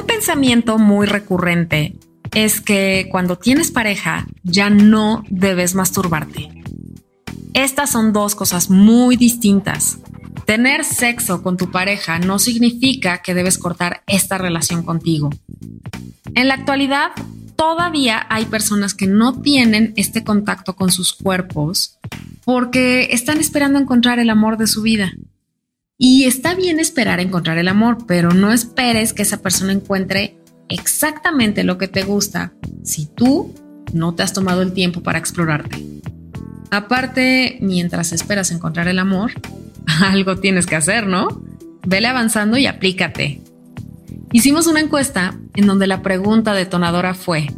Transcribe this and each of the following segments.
Un pensamiento muy recurrente es que cuando tienes pareja ya no debes masturbarte. Estas son dos cosas muy distintas. Tener sexo con tu pareja no significa que debes cortar esta relación contigo. En la actualidad, todavía hay personas que no tienen este contacto con sus cuerpos porque están esperando encontrar el amor de su vida. Y está bien esperar encontrar el amor, pero no esperes que esa persona encuentre exactamente lo que te gusta si tú no te has tomado el tiempo para explorarte. Aparte, mientras esperas encontrar el amor, algo tienes que hacer, ¿no? Vele avanzando y aplícate. Hicimos una encuesta en donde la pregunta detonadora fue,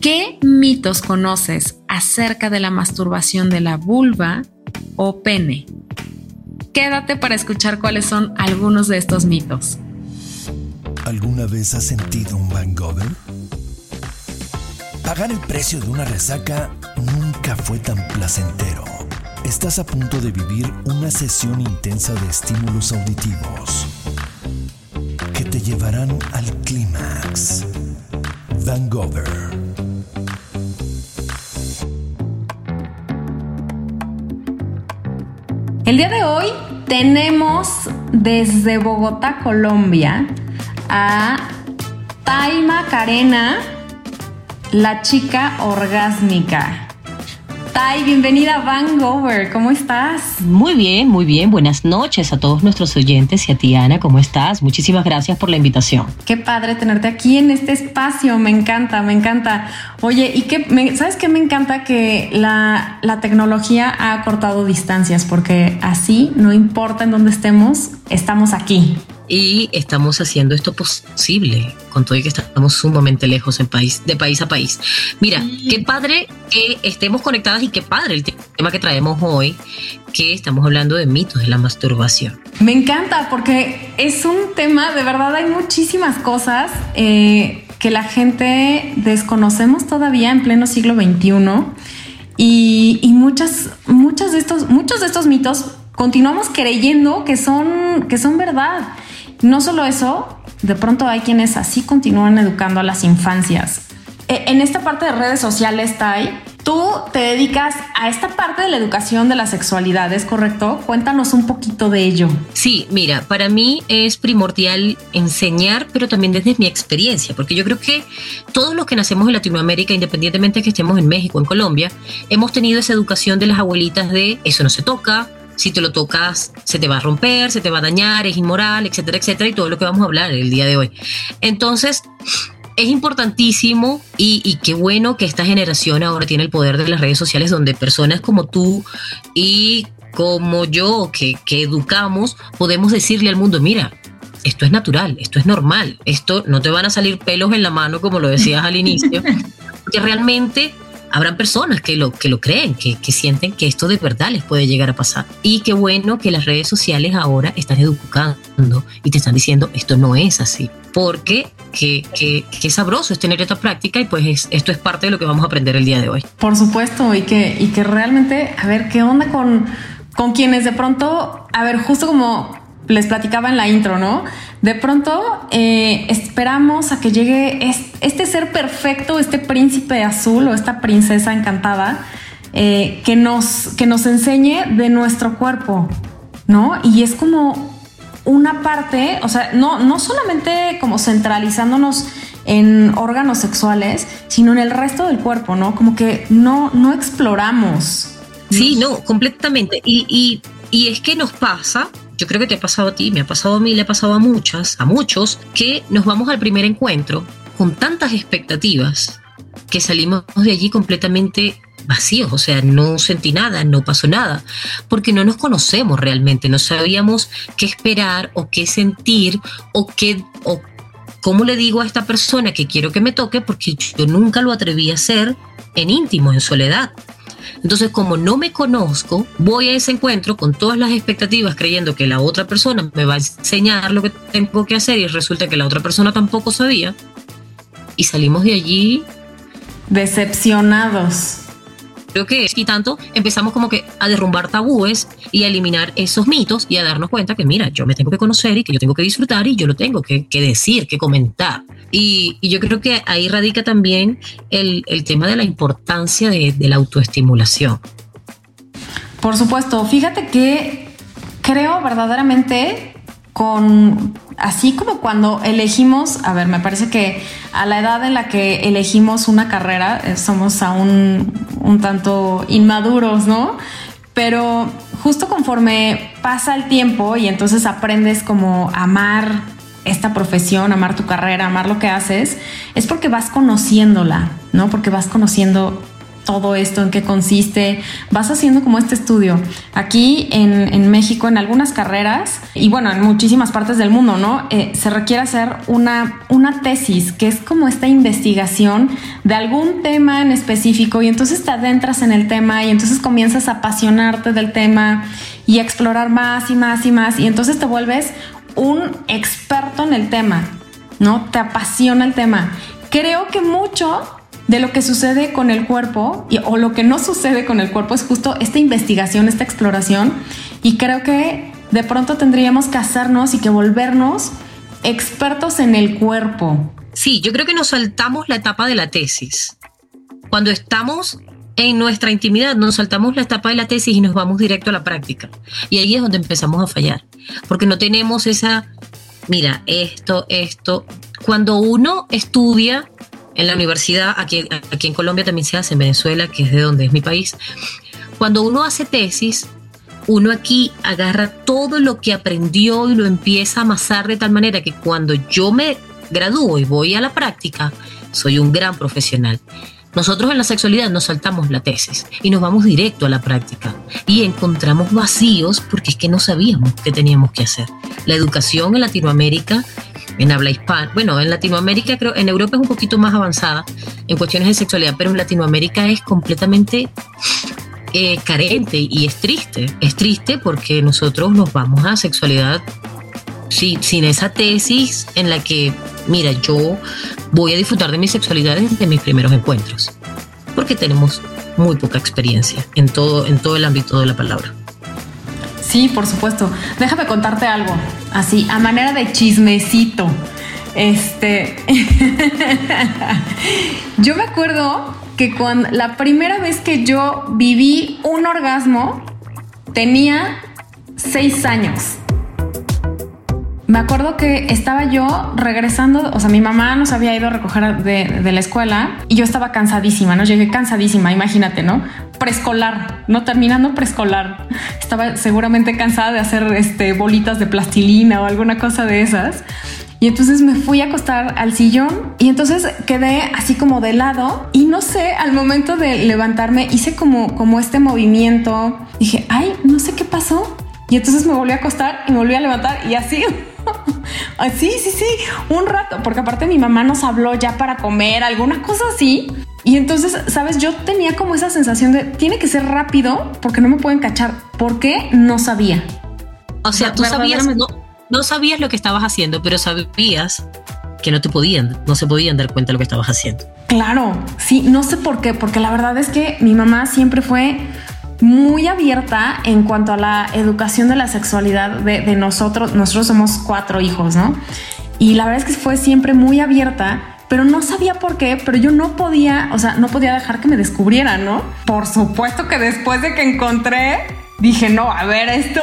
¿qué mitos conoces acerca de la masturbación de la vulva o pene? Quédate para escuchar cuáles son algunos de estos mitos. ¿Alguna vez has sentido un hangover? Pagar el precio de una resaca nunca fue tan placentero. Estás a punto de vivir una sesión intensa de estímulos auditivos que te llevarán al clímax. Vangover. El día de hoy tenemos desde Bogotá, Colombia, a Taima Carena, la chica orgásmica. Tai, bienvenida a Vangover, ¿cómo estás? Muy bien, muy bien. Buenas noches a todos nuestros oyentes y a ti, Ana, ¿cómo estás? Muchísimas gracias por la invitación. Qué padre tenerte aquí en este espacio, me encanta, me encanta. Oye, ¿y qué, sabes qué me encanta? Que la, la tecnología ha cortado distancias, porque así, no importa en dónde estemos, estamos aquí y estamos haciendo esto posible, con todo y que estamos sumamente lejos en país, de país a país. Mira, qué padre que estemos conectadas y qué padre el tema que traemos hoy, que estamos hablando de mitos de la masturbación. Me encanta porque es un tema, de verdad hay muchísimas cosas eh, que la gente desconocemos todavía en pleno siglo XXI. Y, y, muchas, muchas de estos, muchos de estos mitos continuamos creyendo que son, que son verdad. No solo eso, de pronto hay quienes así continúan educando a las infancias. E, en esta parte de redes sociales, Tai, tú te dedicas a esta parte de la educación de la sexualidad, ¿es correcto? Cuéntanos un poquito de ello. Sí, mira, para mí es primordial enseñar, pero también desde mi experiencia, porque yo creo que todos los que nacemos en Latinoamérica, independientemente de que estemos en México, en Colombia, hemos tenido esa educación de las abuelitas de eso no se toca, si te lo tocas se te va a romper, se te va a dañar, es inmoral, etcétera, etcétera, y todo lo que vamos a hablar el día de hoy. Entonces, es importantísimo y, qué bueno que esta generación ahora tiene el poder de las redes sociales donde personas como tú y como yo que, que educamos podemos decirle al mundo, mira, esto es natural, esto es normal, esto no te van a salir pelos en la mano como lo decías al inicio, que realmente habrán personas que lo, que lo creen, que, que, sienten que esto de verdad les puede llegar a pasar. Y qué bueno que las redes sociales ahora están educando y te están diciendo esto no es así. Porque qué, qué, sabroso es tener esta práctica y pues esto es parte de lo que vamos a aprender el día de hoy. Por supuesto, y que, y que realmente, a ver, ¿qué onda con, con quienes de pronto, a ver, justo como les platicaba en la intro, ¿no? De pronto eh, esperamos a que llegue este ser perfecto, este príncipe azul o esta princesa encantada eh, que, nos, que nos enseñe de nuestro cuerpo, ¿no? Y es como una parte, o sea, no, no solamente como centralizándonos en órganos sexuales, sino en el resto del cuerpo, ¿no? Como que no, no exploramos. Sí, no, completamente. Y, y, y es que nos pasa yo creo que te ha pasado a ti, me ha pasado a mí, le ha pasado a muchas, a muchos, que nos vamos al primer encuentro con tantas expectativas que salimos de allí completamente vacíos, o sea, no sentí nada, no pasó nada, porque no nos conocemos realmente, no sabíamos qué esperar o qué sentir o qué o cómo le digo a esta persona que quiero que me toque porque yo nunca lo atreví a hacer en íntimo, en soledad. Entonces, como no me conozco, voy a ese encuentro con todas las expectativas creyendo que la otra persona me va a enseñar lo que tengo que hacer y resulta que la otra persona tampoco sabía. Y salimos de allí decepcionados. Creo que y tanto empezamos como que a derrumbar tabúes y a eliminar esos mitos y a darnos cuenta que mira, yo me tengo que conocer y que yo tengo que disfrutar y yo lo tengo que, decir, que comentar. Y, yo creo que ahí radica también el, tema de la importancia de, de la autoestimulación. Por supuesto, fíjate que creo verdaderamente con así como cuando elegimos, a ver, me parece que a la edad en la que elegimos una carrera eh, somos aún un tanto inmaduros, ¿no? Pero justo conforme pasa el tiempo y entonces aprendes como amar esta profesión, amar tu carrera, amar lo que haces, es porque vas conociéndola, ¿no? Porque vas conociendo todo esto, en qué consiste. Vas haciendo como este estudio. Aquí en, México, en algunas carreras, y bueno, en muchísimas partes del mundo, ¿no? Eh, se requiere hacer una, una tesis, que es como esta investigación de algún tema en específico, y entonces te adentras en el tema y entonces comienzas a apasionarte del tema y a explorar más y más y más, y entonces te vuelves un experto en el tema, ¿no? Te apasiona el tema. Creo que mucho de lo que sucede con el cuerpo o lo que no sucede con el cuerpo es justo esta investigación, esta exploración. Y creo que de pronto tendríamos que hacernos y que volvernos expertos en el cuerpo. Sí, yo creo que nos saltamos la etapa de la tesis. Cuando estamos en nuestra intimidad, nos saltamos la etapa de la tesis y nos vamos directo a la práctica. Y ahí es donde empezamos a fallar, porque no tenemos esa, mira, esto, esto. Cuando uno estudia, en la universidad, aquí, aquí en Colombia también se hace, en Venezuela, que es de donde es mi país, cuando uno hace tesis, uno aquí agarra todo lo que aprendió y lo empieza a amasar de tal manera que cuando yo me gradúo y voy a la práctica, soy un gran profesional. Nosotros en la sexualidad nos saltamos la tesis y nos vamos directo a la práctica y encontramos vacíos porque es que no sabíamos qué teníamos que hacer. La educación en Latinoamérica en habla hispana. Bueno, en Latinoamérica creo, en Europa es un poquito más avanzada en cuestiones de sexualidad, pero en Latinoamérica es completamente eh, carente y es triste. Es triste porque nosotros nos vamos a sexualidad sin esa tesis en la que, mira, yo voy a disfrutar de mi sexualidad desde mis primeros encuentros, porque tenemos muy poca experiencia en todo, en todo el ámbito de la palabra. Sí, por supuesto. Déjame contarte algo, así, a manera de chismecito. Este, yo me acuerdo que cuando la primera vez que yo viví un orgasmo tenía seis años. Me acuerdo que estaba yo regresando, o sea, mi mamá nos había ido a recoger de, la escuela y yo estaba cansadísima, ¿no? Llegué cansadísima, imagínate, ¿no? Preescolar, ¿no? Terminando preescolar. Estaba seguramente cansada de hacer este, bolitas de plastilina o alguna cosa de esas. Y entonces me fui a acostar al sillón y entonces quedé así como de lado y no sé, al momento de levantarme hice como, como este movimiento. Dije, ay, no sé qué pasó. Y entonces me volví a acostar y me volví a levantar y así sí, sí, sí, un rato, porque aparte mi mamá nos habló ya para comer, alguna cosa así. Y entonces, sabes, yo tenía como esa sensación de tiene que ser rápido porque no me pueden cachar. ¿Por qué? No sabía. O sea, tú sabías, no, no sabías lo que estabas haciendo, pero sabías que no te podían, no se podían dar cuenta de lo que estabas haciendo. Claro, sí, no sé por qué, porque la verdad es que mi mamá siempre fue muy abierta en cuanto a la educación de la sexualidad de, nosotros. Nosotros somos cuatro hijos, ¿no? Y la verdad es que fue siempre muy abierta, pero no sabía por qué, pero yo no podía, o sea, no podía dejar que me descubrieran, ¿no? Por supuesto que después de que encontré, dije, no, a ver, esto,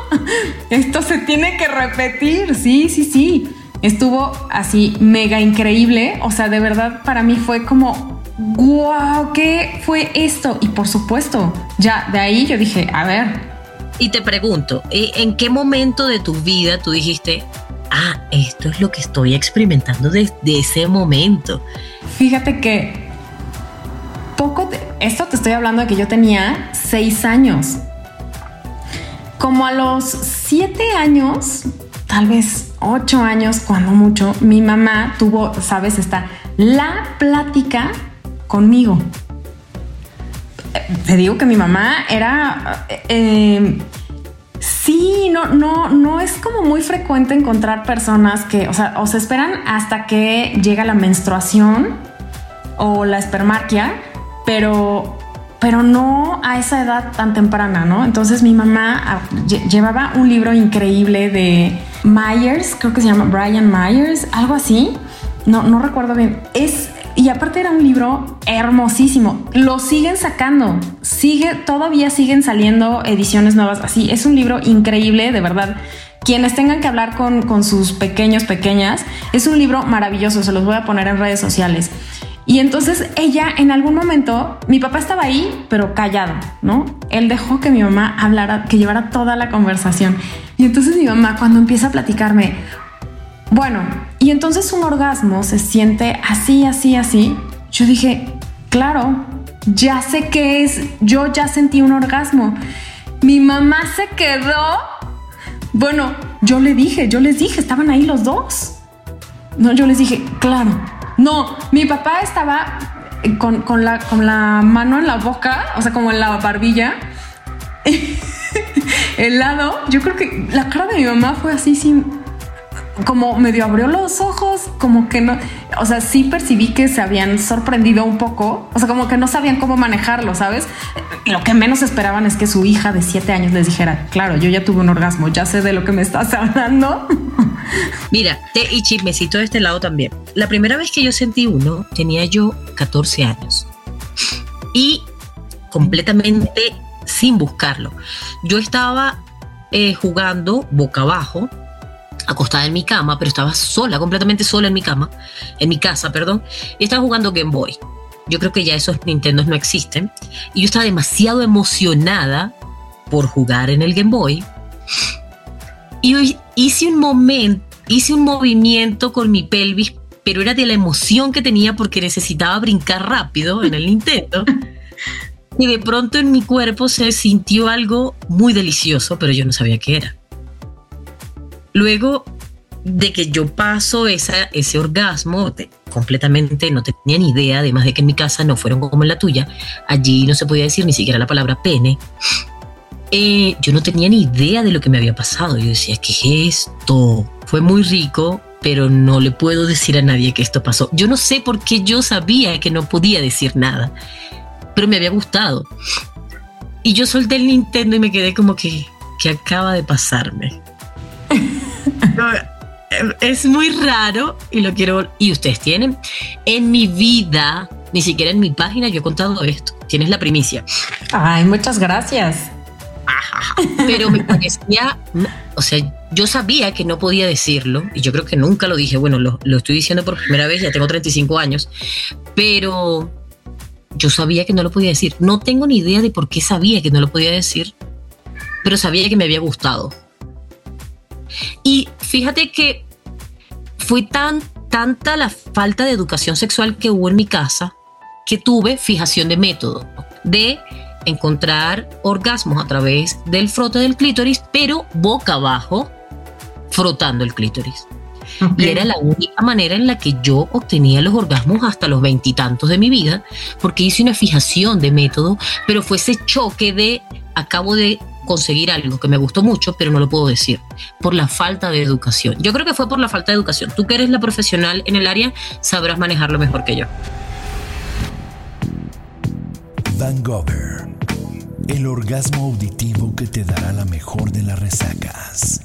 esto se tiene que repetir, sí, sí, sí. Estuvo así mega increíble, o sea, de verdad para mí fue como wow, ¿qué fue esto? Y por supuesto, ya de ahí yo dije, a ver. Y te pregunto, ¿e, ¿en qué momento de tu vida tú dijiste, ah, esto es lo que estoy experimentando desde ese momento? Fíjate que poco, esto te estoy hablando de que yo tenía seis años. Como a los siete años, tal vez ocho años, cuando mucho, mi mamá tuvo, sabes, esta la plática conmigo. Te digo que mi mamá era... Eh, sí, no, no, no es como muy frecuente encontrar personas que, o sea, o esperan hasta que llega la menstruación o la espermarquia, pero pero no a esa edad tan temprana, ¿no? Entonces mi mamá ah, llevaba un libro increíble de Myers, creo que se llama Brian Myers, algo así. No, no recuerdo bien. Es y aparte era un libro hermosísimo. Lo siguen sacando. Sigue, todavía siguen saliendo ediciones nuevas. Así es un libro increíble, de verdad. Quienes tengan que hablar con, con sus pequeños, pequeñas, es un libro maravilloso. Se los voy a poner en redes sociales. Y entonces ella en algún momento, mi papá estaba ahí, pero callado, ¿no? Él dejó que mi mamá hablara, que llevara toda la conversación. Y entonces mi mamá cuando empieza a platicarme, bueno, y entonces un orgasmo se siente así, así, así, yo dije, claro, ya sé qué es, yo ya sentí un orgasmo. Mi mamá se quedó, bueno, yo le dije, yo les dije, estaban ahí los dos. No, yo les dije, claro, no, mi papá estaba con, la, con la mano en la boca, o sea, como en la barbilla. El lado, yo creo que la cara de mi mamá fue así sin como medio abrió los ojos, como que no, o sea, sí percibí que se habían sorprendido un poco, o sea, como que no sabían cómo manejarlo, ¿sabes? Lo que menos esperaban es que su hija de siete años les dijera, claro, yo ya tuve un orgasmo, ya sé de lo que me estás hablando. Mira, te y chismecito de este lado también. La primera vez que yo sentí uno, tenía yo 14 años y completamente sin buscarlo. Yo estaba eh, jugando boca abajo acostada en mi cama, pero estaba sola, completamente sola en mi cama, en mi casa, perdón, y estaba jugando Game Boy. Yo creo que ya esos Nintendo no existen. Y yo estaba demasiado emocionada por jugar en el Game Boy. Y hice un momento, hice un movimiento con mi pelvis, pero era de la emoción que tenía porque necesitaba brincar rápido en el Nintendo. Y de pronto en mi cuerpo se sintió algo muy delicioso, pero yo no sabía qué era. Luego de que yo paso ese orgasmo, completamente no tenía ni idea, además de que en mi casa no fueron como en la tuya, allí no se podía decir ni siquiera la palabra pene. Eh, yo no tenía ni idea de lo que me había pasado. Yo decía, ¿qué es esto? Fue muy rico, pero no le puedo decir a nadie que esto pasó. Yo no sé por qué yo sabía que no podía decir nada, pero me había gustado. Y yo solté el Nintendo y me quedé como que, ¿qué acaba de pasarme? es muy raro y lo quiero. Y ustedes tienen. En mi vida, ni siquiera en mi página, yo he contado esto. Tienes la primicia. Ay, muchas gracias. Pero me parecía, o sea, yo sabía que no podía decirlo y yo creo que nunca lo dije. Bueno, lo, lo estoy diciendo por primera vez, ya tengo 35 años, pero yo sabía que no lo podía decir. No tengo ni idea de por qué sabía que no lo podía decir, pero sabía que me había gustado. Y fíjate que fue tan, tanta la falta de educación sexual que hubo en mi casa que tuve fijación de método, de encontrar orgasmos a través del frote del clítoris, pero boca abajo, frotando el clítoris. Y era la única manera en la que yo obtenía los orgasmos hasta los veintitantos de mi vida, porque hice una fijación de método, pero fue ese choque de acabo de conseguir algo que me gustó mucho, pero no lo puedo decir, por la falta de educación. Yo creo que fue por la falta de educación. Tú que eres la profesional en el área, sabrás manejarlo mejor que yo. Van Gogh, el orgasmo auditivo que te dará la mejor de las resacas.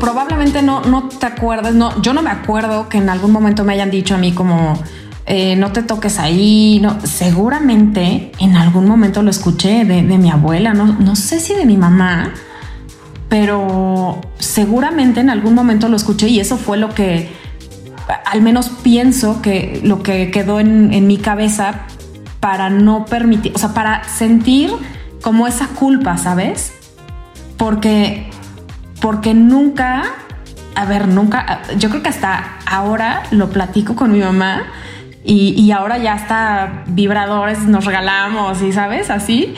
Probablemente no, no te acuerdas, no, yo no me acuerdo que en algún momento me hayan dicho a mí como eh, no te toques ahí. No, seguramente en algún momento lo escuché de, mi abuela, no, no, sé si de mi mamá, pero seguramente en algún momento lo escuché y eso fue lo que, al menos pienso que lo que quedó en, en mi cabeza para no permitir, o sea, para sentir como esa culpa, ¿sabes? Porque, porque nunca, a ver, nunca, yo creo que hasta ahora lo platico con mi mamá y, ahora ya hasta vibradores nos regalamos y sabes, así.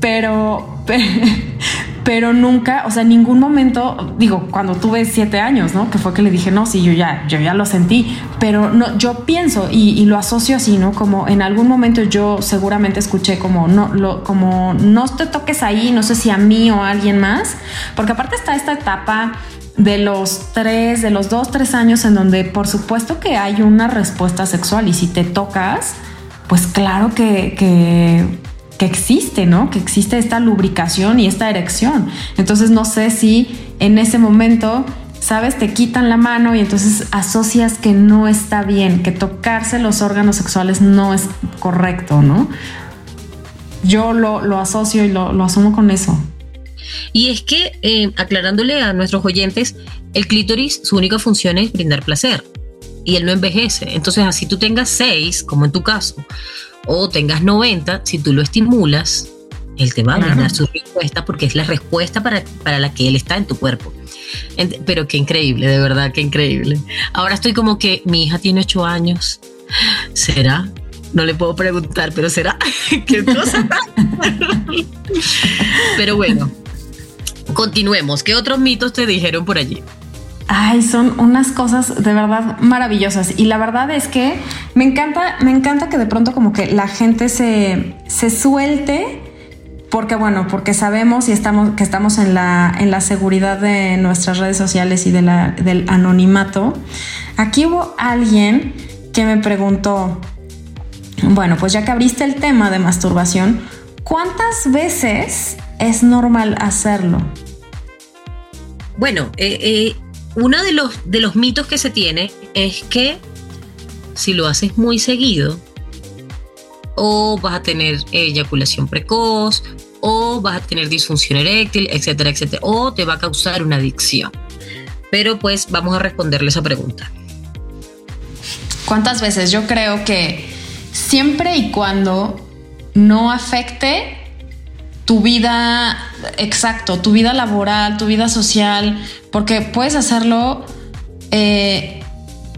Pero, pero, nunca, o sea, en ningún momento, digo, cuando tuve siete años, ¿no? Que fue que le dije, no, sí, yo ya, yo ya lo sentí, pero no, yo pienso y, lo asocio así, ¿no? Como en algún momento yo seguramente escuché como, no, lo, como, no te toques ahí, no sé si a mí o a alguien más, porque aparte está esta etapa de los tres, de los dos, tres años en donde por supuesto que hay una respuesta sexual y si te tocas, pues claro que, que, existe, ¿no? Que existe esta lubricación y esta erección. Entonces no sé si en ese momento sabes, te quitan la mano y entonces asocias que no está bien, que tocarse los órganos sexuales no es correcto, ¿no? Yo lo, asocio y lo, asumo con eso. Y es que, eh, aclarándole a nuestros oyentes, el clítoris, su única función es brindar placer y él no envejece. Entonces, así tú tengas seis, como en tu caso, o tengas 90, si tú lo estimulas, él te va a brindar su respuesta porque es la respuesta para, para la que él está en tu cuerpo. Pero qué increíble, de verdad, qué increíble. Ahora estoy como que mi hija tiene ocho años. ¿Será? No le puedo preguntar, pero será. ¿Qué cosa? pero bueno, continuemos. ¿Qué otros mitos te dijeron por allí? Ay, son unas cosas de verdad maravillosas. Y la verdad es que me encanta, me encanta que de pronto como que la gente se, se suelte porque bueno, porque sabemos y estamos que estamos en la, en la seguridad de nuestras redes sociales y del anonimato. Aquí hubo alguien que me preguntó, bueno, pues ya que abriste el tema de masturbación, ¿cuántas veces es normal hacerlo? Bueno, eh, eh, uno de los, de los mitos que se tiene es que si lo haces muy seguido, o vas a tener eyaculación precoz, o vas a tener disfunción eréctil, etcétera, etcétera, o te va a causar una adicción. Pero pues vamos a responderle esa pregunta. ¿Cuántas veces? Yo creo que siempre y cuando no afecte tu vida, exacto, tu vida laboral, tu vida social, porque puedes hacerlo eh,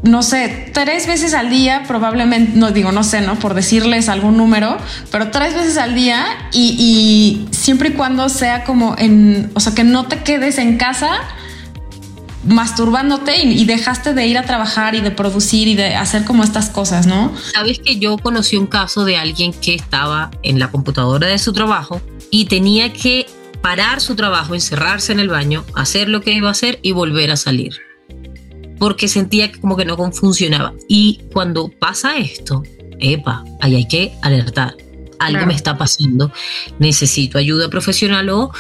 no sé, tres veces al día, probablemente, no digo, no sé, ¿no? Por decirles algún número, pero tres veces al día y, siempre y cuando sea como en, o sea, que no te quedes en casa masturbándote y, dejaste de ir a trabajar y de producir y de hacer como estas cosas, ¿no? Sabes que yo conocí un caso de alguien que estaba en la computadora de su trabajo y tenía que parar su trabajo, encerrarse en el baño, hacer lo que iba a hacer y volver a salir porque sentía como que no funcionaba. Y cuando pasa esto, epa, ahí hay que alertar. Algo me está pasando, necesito ayuda profesional o...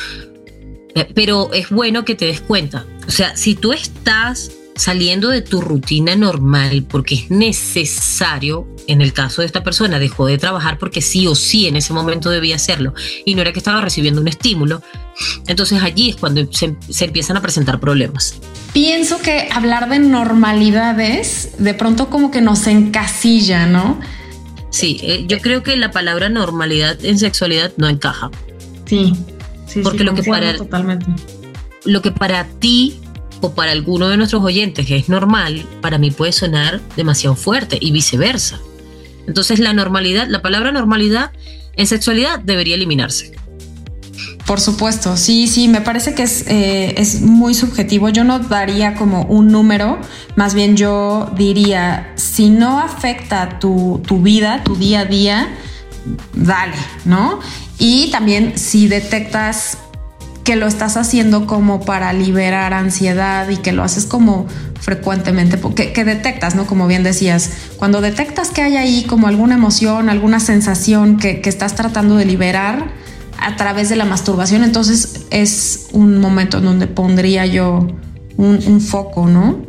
Eh, pero es bueno que te des cuenta. O sea, si tú estás saliendo de tu rutina normal porque es necesario, en el caso de esta persona, dejó de trabajar porque sí o sí en ese momento debía hacerlo y no era que estaba recibiendo un estímulo, entonces allí es cuando se, empiezan a presentar problemas. Pienso que hablar de normalidades de pronto como que nos encasilla, ¿no? Sí, eh, yo creo que la palabra normalidad en sexualidad no encaja. Sí, sí, porque lo que para totalmente. lo que para ti o para alguno de nuestros oyentes es normal, para mí puede sonar demasiado fuerte y viceversa. Entonces la normalidad, la palabra normalidad en sexualidad debería eliminarse. Por supuesto, sí, sí, me parece que es, eh, es muy subjetivo. Yo no daría como un número, más bien yo diría, si no afecta tu, tu vida, tu día a día, dale, ¿no? Y también si detectas que lo estás haciendo como para liberar ansiedad y que lo haces como frecuentemente, que, que, detectas, ¿no? Como bien decías, cuando detectas que hay ahí como alguna emoción, alguna sensación que, estás tratando de liberar a través de la masturbación, entonces es un momento en donde pondría yo un, foco, ¿no?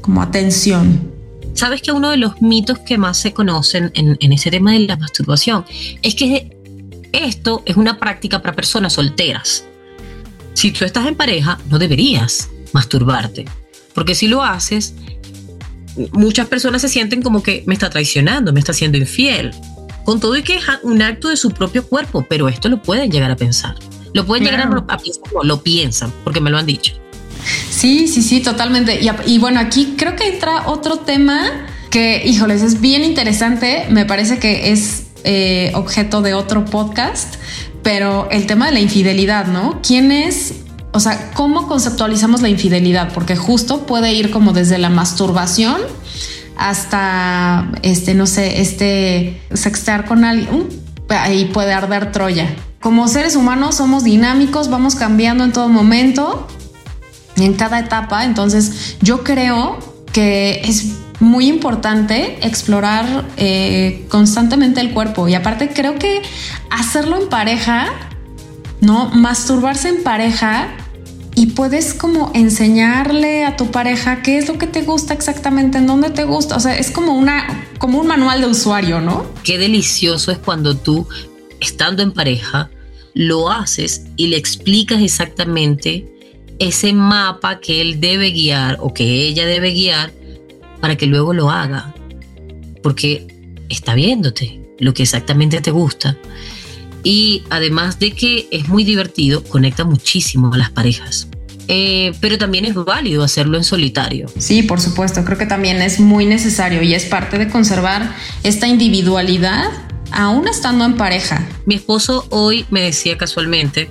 Como atención. Sabes que uno de los mitos que más se conocen en, en ese tema de la masturbación es que esto es una práctica para personas solteras si tú estás en pareja, no deberías masturbarte, porque si lo haces, muchas personas se sienten como que me está traicionando, me está siendo infiel. Con todo y que es un acto de su propio cuerpo, pero esto lo pueden llegar a pensar. Lo pueden llegar a, pensar, lo piensan, porque me lo han dicho. Sí, sí, sí, totalmente. Y, bueno, aquí creo que entra otro tema que, híjoles, es bien interesante. Me parece que es eh, objeto de otro podcast, pero el tema de la infidelidad, ¿no? ¿Quién es? O sea, ¿cómo conceptualizamos la infidelidad? Porque justo puede ir como desde la masturbación hasta, este, no sé, este, sextear con alguien. ahí puede arder Troya. Como seres humanos somos dinámicos, vamos cambiando en todo momento, en cada etapa. Entonces, yo creo que es muy importante explorar eh, constantemente el cuerpo y aparte creo que hacerlo en pareja, ¿no? Masturbarse en pareja y puedes como enseñarle a tu pareja qué es lo que te gusta exactamente, en dónde te gusta. O sea, es como una, como un manual de usuario, ¿no? Qué delicioso es cuando tú, estando en pareja, lo haces y le explicas exactamente ese mapa que él debe guiar o que ella debe guiar para que luego lo haga. Porque está viéndote lo que exactamente te gusta. Y además de que es muy divertido, conecta muchísimo a las parejas. Eh, pero también es válido hacerlo en solitario. Sí, por supuesto, creo que también es muy necesario y es parte de conservar esta individualidad aún estando en pareja. Mi esposo hoy me decía casualmente,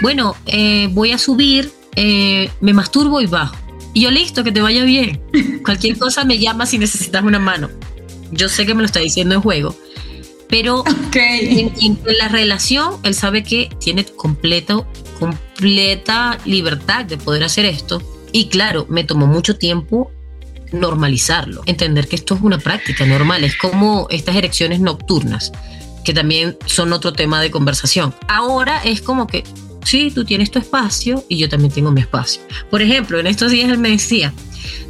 bueno, eh, voy a subir, eh, me masturbo y bajo. Y yo listo, que te vaya bien. Cualquier cosa me llama si necesitas una mano. Yo sé que me lo está diciendo en juego, pero en, la relación él sabe que tiene completo, completa libertad de poder hacer esto. Y claro, me tomó mucho tiempo normalizarlo, entender que esto es una práctica normal, es como estas erecciones nocturnas, que también son otro tema de conversación. Ahora es como que, sí, tú tienes tu espacio y yo también tengo mi espacio. Por ejemplo, en estos días él me decía,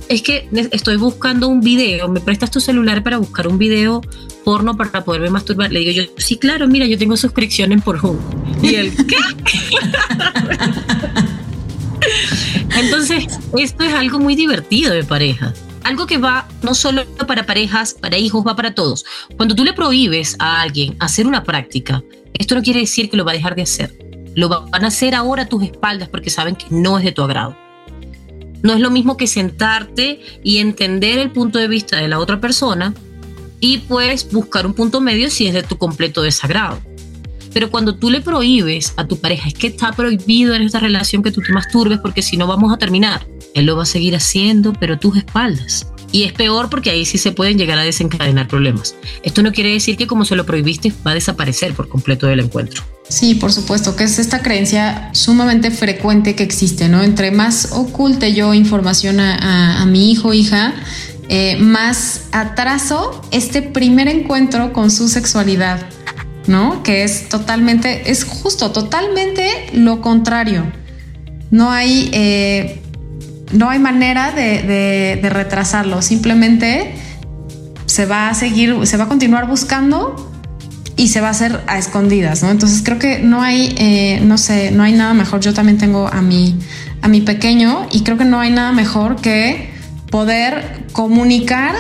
es que estoy buscando un video, me prestas tu celular para buscar un video porno para poderme masturbar. Le digo yo, sí, claro, mira, yo tengo suscripción en Pornhub. Y él, ¿qué? Entonces, esto es algo muy divertido de pareja. Algo que va no solo para parejas, para hijos, va para todos. Cuando tú le prohíbes a alguien hacer una práctica, esto no quiere decir que lo va a dejar de hacer. Lo van a hacer ahora a tus espaldas porque saben que no es de tu agrado. No es lo mismo que sentarte y entender el punto de vista de la otra persona y pues buscar un punto medio si es de tu completo desagrado. Pero cuando tú le prohíbes a tu pareja, es que está prohibido en esta relación que tú te masturbes porque si no vamos a terminar. Él lo va a seguir haciendo, pero tus espaldas. Y es peor porque ahí sí se pueden llegar a desencadenar problemas. Esto no quiere decir que como se lo prohibiste va a desaparecer por completo del encuentro. Sí, por supuesto, que es esta creencia sumamente frecuente que existe, ¿no? Entre más oculte yo información a, mi hijo o hija, eh, más atraso este primer encuentro con su sexualidad, ¿no? Que es totalmente, es justo, totalmente lo contrario. No hay, eh, no hay manera de, de retrasarlo, simplemente se va a seguir, se va a continuar buscando y se va a hacer a escondidas, ¿no? Entonces creo que no hay, eh, no sé, no hay nada mejor. Yo también tengo a mi, a mi pequeño y creo que no hay nada mejor que poder comunicar,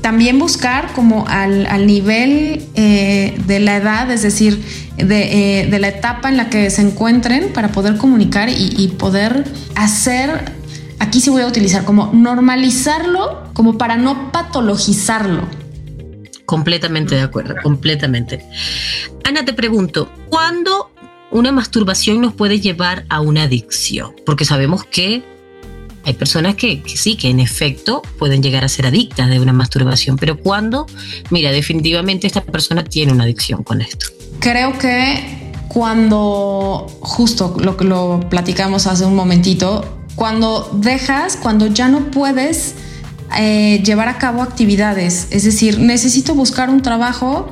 también buscar como al, nivel eh, de la edad, es decir, de, eh, de, la etapa en la que se encuentren para poder comunicar y poder hacer, aquí sí voy a utilizar como normalizarlo, como para no patologizarlo. Completamente de acuerdo, completamente. Ana, te pregunto, ¿cuándo una masturbación nos puede llevar a una adicción? Porque sabemos que hay personas que, sí, que en efecto pueden llegar a ser adictas de una masturbación, pero ¿cuándo? Mira, definitivamente esta persona tiene una adicción con esto. Creo que cuando, justo lo lo platicamos hace un momentito, cuando dejas, cuando ya no puedes eh, llevar a cabo actividades. Es decir, necesito buscar un trabajo,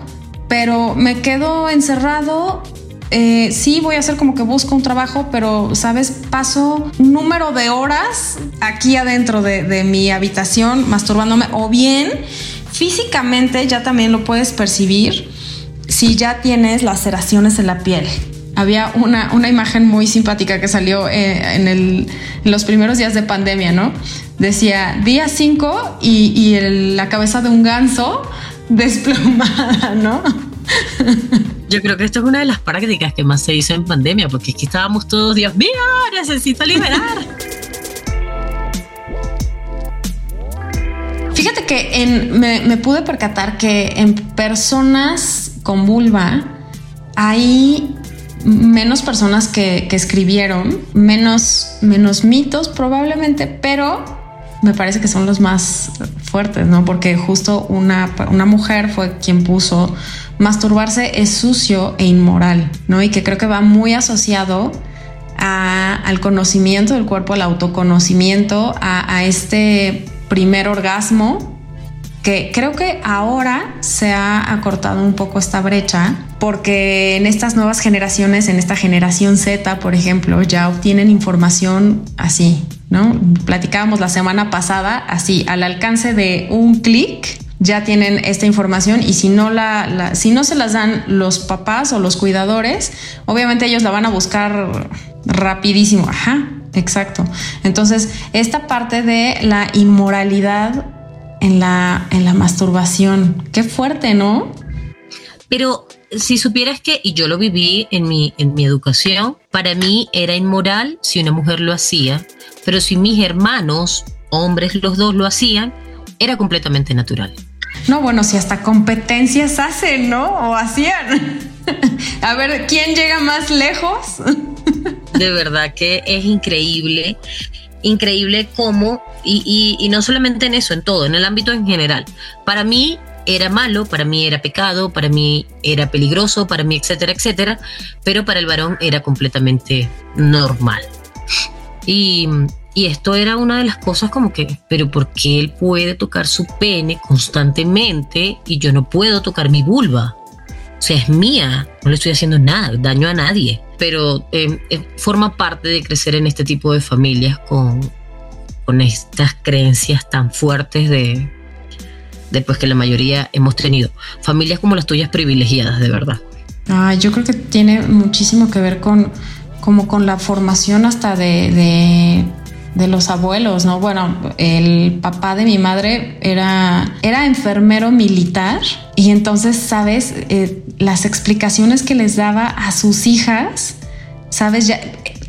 pero me quedo encerrado. Eh, sí, voy a hacer como que busco un trabajo, pero, ¿sabes? Paso un número de horas aquí adentro de, de mi habitación masturbándome o bien físicamente ya también lo puedes percibir si ya tienes laceraciones en la piel había una, una, imagen muy simpática que salió eh, en, el, los primeros días de pandemia, ¿no? Decía día 5 y, la cabeza de un ganso desplomada, ¿no? Yo creo que esto es una de las prácticas que más se hizo en pandemia, porque aquí estábamos todos, Dios mío, necesito liberar. Fíjate que me, me pude percatar que en personas con vulva hay menos personas que, escribieron, menos, menos mitos probablemente, pero me parece que son los más fuertes, ¿no? Porque justo una, una, mujer fue quien puso masturbarse es sucio e inmoral, ¿no? Y que creo que va muy asociado al conocimiento del cuerpo, al autoconocimiento, a, a este primer orgasmo que creo que ahora se ha acortado un poco esta brecha porque en estas nuevas generaciones, en esta generación Z, por ejemplo, ya obtienen información así, ¿no? Platicábamos la semana pasada, así, al alcance de un clic, ya tienen esta información y si no la, si no se las dan los papás o los cuidadores, obviamente ellos la van a buscar rapidísimo. Ajá, exacto. Entonces, esta parte de la inmoralidad en la, en la masturbación. Qué fuerte, ¿no? Pero si supieras que, y yo lo viví en mi, en mi educación, para mí era inmoral si una mujer lo hacía, pero si mis hermanos, hombres los dos, lo hacían, era completamente natural. No, bueno, si hasta competencias hacen, ¿no? O hacían. A ver, ¿quién llega más lejos? De verdad que es increíble increíble cómo, y, no solamente en eso, en todo, en el ámbito en general. Para mí era malo, para mí era pecado, para mí era peligroso, para mí, etcétera, etcétera, pero para el varón era completamente normal. Y, y esto era una de las cosas como que, pero ¿por qué él puede tocar su pene constantemente y yo no puedo tocar mi vulva? O sea, es mía, no le estoy haciendo nada, daño a nadie pero eh, forma parte de crecer en este tipo de familias con, con estas creencias tan fuertes de, después que la mayoría hemos tenido. Familias como las tuyas privilegiadas, de verdad. Ah, yo creo que tiene muchísimo que ver con, como con la formación hasta de, de, los abuelos, ¿no? Bueno, el papá de mi madre era, era enfermero militar y entonces, ¿sabes? Eh, las explicaciones que les daba a sus hijas, ¿sabes? Ya,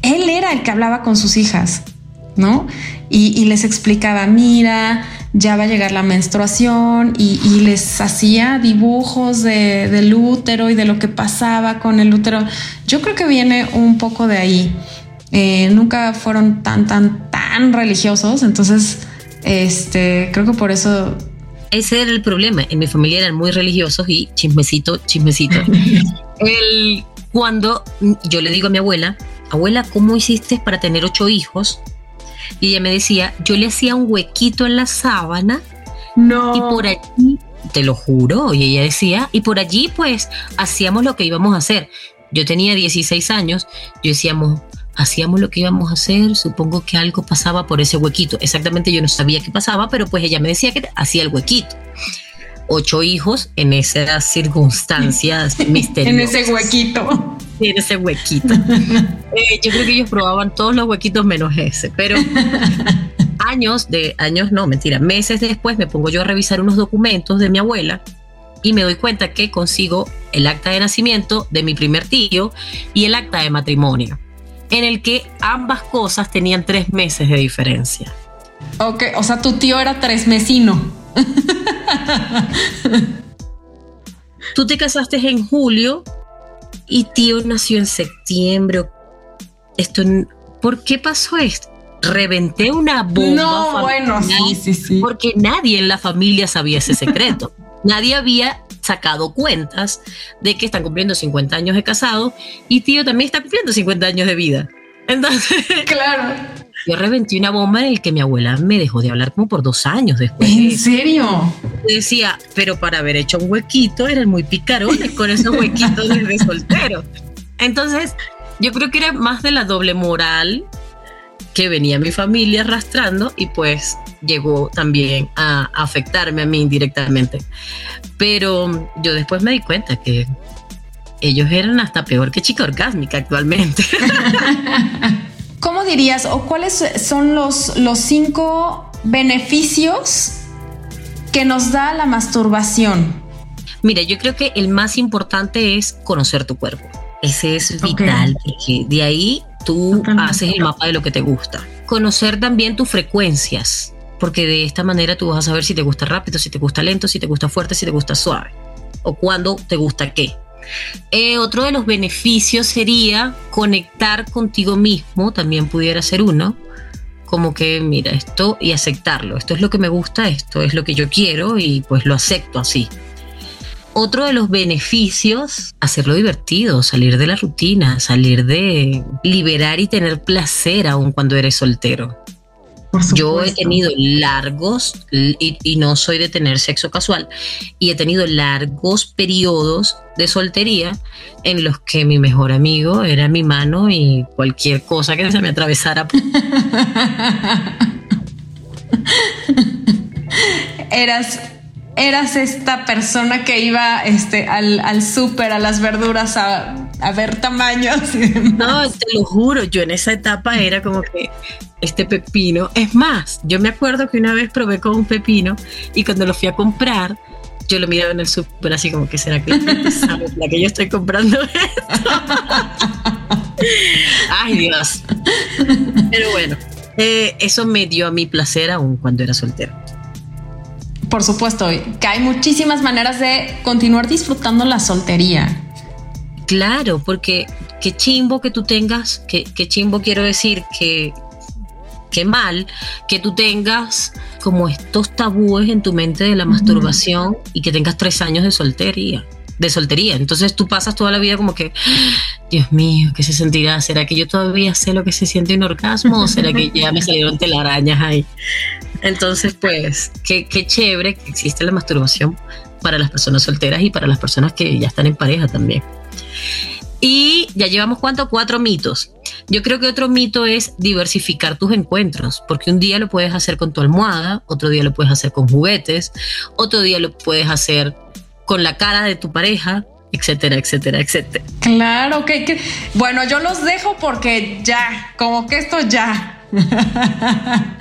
él era el que hablaba con sus hijas, ¿no? Y, les explicaba, mira, ya va a llegar la menstruación y, les hacía dibujos del útero y de lo que pasaba con el útero. Yo creo que viene un poco de ahí. Eh, nunca fueron tan, tan, tan religiosos, entonces, este, creo que por eso ese era el problema. En mi familia eran muy religiosos y chismecito, chismecito. el, cuando yo le digo a mi abuela, abuela, ¿cómo hiciste para tener ocho hijos? Y ella me decía, yo le hacía un huequito en la sábana. No. Y por allí, te lo juro, y ella decía, y por allí pues hacíamos lo que íbamos a hacer. Yo tenía 16 años, yo decíamos, hacíamos lo que íbamos a hacer, supongo que algo pasaba por ese huequito. Exactamente yo no sabía qué pasaba, pero pues ella me decía que hacía el huequito. Ocho hijos en esas circunstancias misteriosas. en ese huequito. En ese huequito. Eh, yo creo que ellos probaban todos los huequitos menos ese, pero años de años, no, mentira, meses después me pongo yo a revisar unos documentos de mi abuela y me doy cuenta que consigo el acta de nacimiento de mi primer tío y el acta de matrimonio en el que ambas cosas tenían tres meses de diferencia. Ok, o sea, tu tío era tres mesino. Tú te casaste en julio y tío nació en septiembre. Esto, ¿por qué pasó esto? Reventé una bomba. No, bueno, sí, sí, sí. Porque nadie en la familia sabía ese secreto. nadie había sacado cuentas de que están cumpliendo 50 años de casado y tío también está cumpliendo 50 años de vida. Entonces, claro. Yo reventé una bomba en el que mi abuela me dejó de hablar como por dos años después. ¿En serio? Decía, pero para haber hecho un huequito eran muy picarones con esos huequitos de soltero. Entonces, yo creo que era más de la doble moral que venía mi familia arrastrando y pues llegó también a afectarme a mí indirectamente. Pero yo después me di cuenta que ellos eran hasta peor que chica orgásmica actualmente. ¿Cómo dirías o cuáles son los, los cinco beneficios que nos da la masturbación? Mira, yo creo que el más importante es conocer tu cuerpo. Ese es vital, porque de ahí tú haces el mapa de lo que te gusta. Conocer también tus frecuencias, porque de esta manera tú vas a saber si te gusta rápido, si te gusta lento, si te gusta fuerte, si te gusta suave, o cuándo te gusta qué. Eh, otro de los beneficios sería conectar contigo mismo, también pudiera ser uno, como que mira esto y aceptarlo, esto es lo que me gusta, esto es lo que yo quiero y pues lo acepto así. Otro de los beneficios, hacerlo divertido, salir de la rutina, salir de liberar y tener placer aun cuando eres soltero. Yo he tenido largos, y, no soy de tener sexo casual, y he tenido largos periodos de soltería en los que mi mejor amigo era mi mano y cualquier cosa que se me atravesara. Eras eras esta persona que iba este, al, al súper, a las verduras, a, a, ver tamaños No, te lo juro, yo en esa etapa era como que este pepino. Es más, yo me acuerdo que una vez probé con un pepino y cuando lo fui a comprar, yo lo miraba en el súper así como que será que la que yo estoy comprando esto. Ay Dios. Pero bueno, eh, eso me dio a mi placer aún cuando era soltero por supuesto, que hay muchísimas maneras de continuar disfrutando la soltería. Claro, porque qué chimbo que tú tengas, qué, chimbo quiero decir que qué mal que tú tengas como estos tabúes en tu mente de la masturbación y que tengas tres años de soltería de soltería. Entonces tú pasas toda la vida como que, Dios mío, ¿qué se sentirá? ¿Será que yo todavía sé lo que se siente un orgasmo o será que ya me salieron telarañas ahí? Entonces, pues, qué, qué chévere que existe la masturbación para las personas solteras y para las personas que ya están en pareja también. Y ya llevamos cuánto? Cuatro mitos. Yo creo que otro mito es diversificar tus encuentros, porque un día lo puedes hacer con tu almohada, otro día lo puedes hacer con juguetes, otro día lo puedes hacer con la cara de tu pareja, etcétera, etcétera, etcétera. Claro, que, que bueno, yo los dejo porque ya, como que esto ya.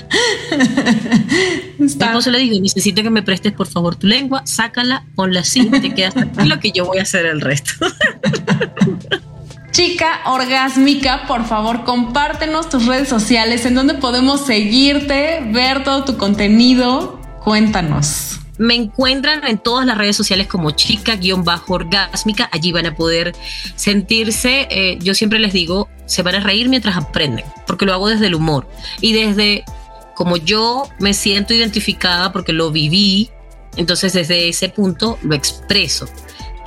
Entonces le digo, necesito que me prestes por favor tu lengua, sácala, ponla así, te quedas tranquilo que yo voy a hacer el resto. Chica orgásmica, por favor, compártenos tus redes sociales en donde podemos seguirte, ver todo tu contenido. Cuéntanos. Me encuentran en todas las redes sociales como chica-orgásmica. Allí van a poder sentirse, eh, yo siempre les digo, se van a reír mientras aprenden, porque lo hago desde el humor y desde como yo me siento identificada porque lo viví, entonces desde ese punto lo expreso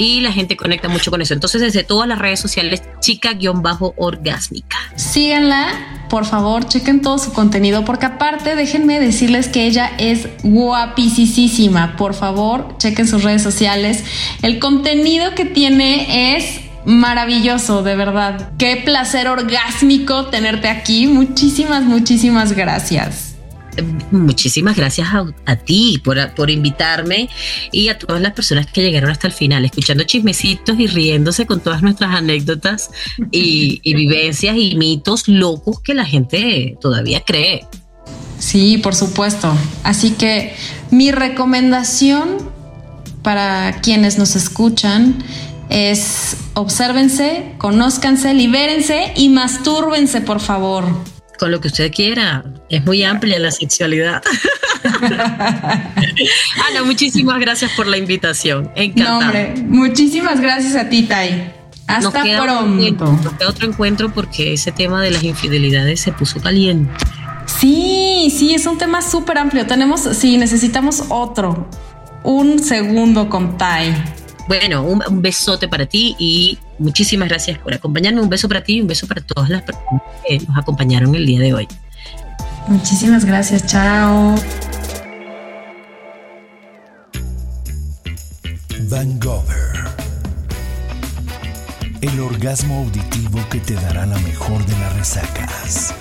y la gente conecta mucho con eso. Entonces, desde todas las redes sociales, chica-orgásmica. Síganla, por favor, chequen todo su contenido, porque aparte, déjenme decirles que ella es guapísima. Por favor, chequen sus redes sociales. El contenido que tiene es maravilloso, de verdad. Qué placer orgásmico tenerte aquí. Muchísimas, muchísimas gracias muchísimas gracias a, ti por, invitarme y a todas las personas que llegaron hasta el final, escuchando chismecitos y riéndose con todas nuestras anécdotas y, y vivencias y mitos locos que la gente todavía cree. Sí, por supuesto. Así que mi recomendación para quienes nos escuchan es obsérvense, conózcanse, libérense y mastúrbense, por favor con lo que usted quiera. Es muy amplia la sexualidad. Ana, muchísimas gracias por la invitación. Encantado. muchísimas gracias a ti, Tai. Hasta pronto. nos queda otro encuentro porque ese tema de las infidelidades se puso caliente. Sí, sí, es un tema súper amplio. Tenemos, sí, necesitamos otro. Un segundo con Tai. Bueno, un, besote para ti y muchísimas gracias por acompañarme. Un beso para ti y un beso para todas las personas que nos acompañaron el día de hoy. Muchísimas gracias, chao. Van Gogh. El orgasmo auditivo que te dará la mejor de las resacas.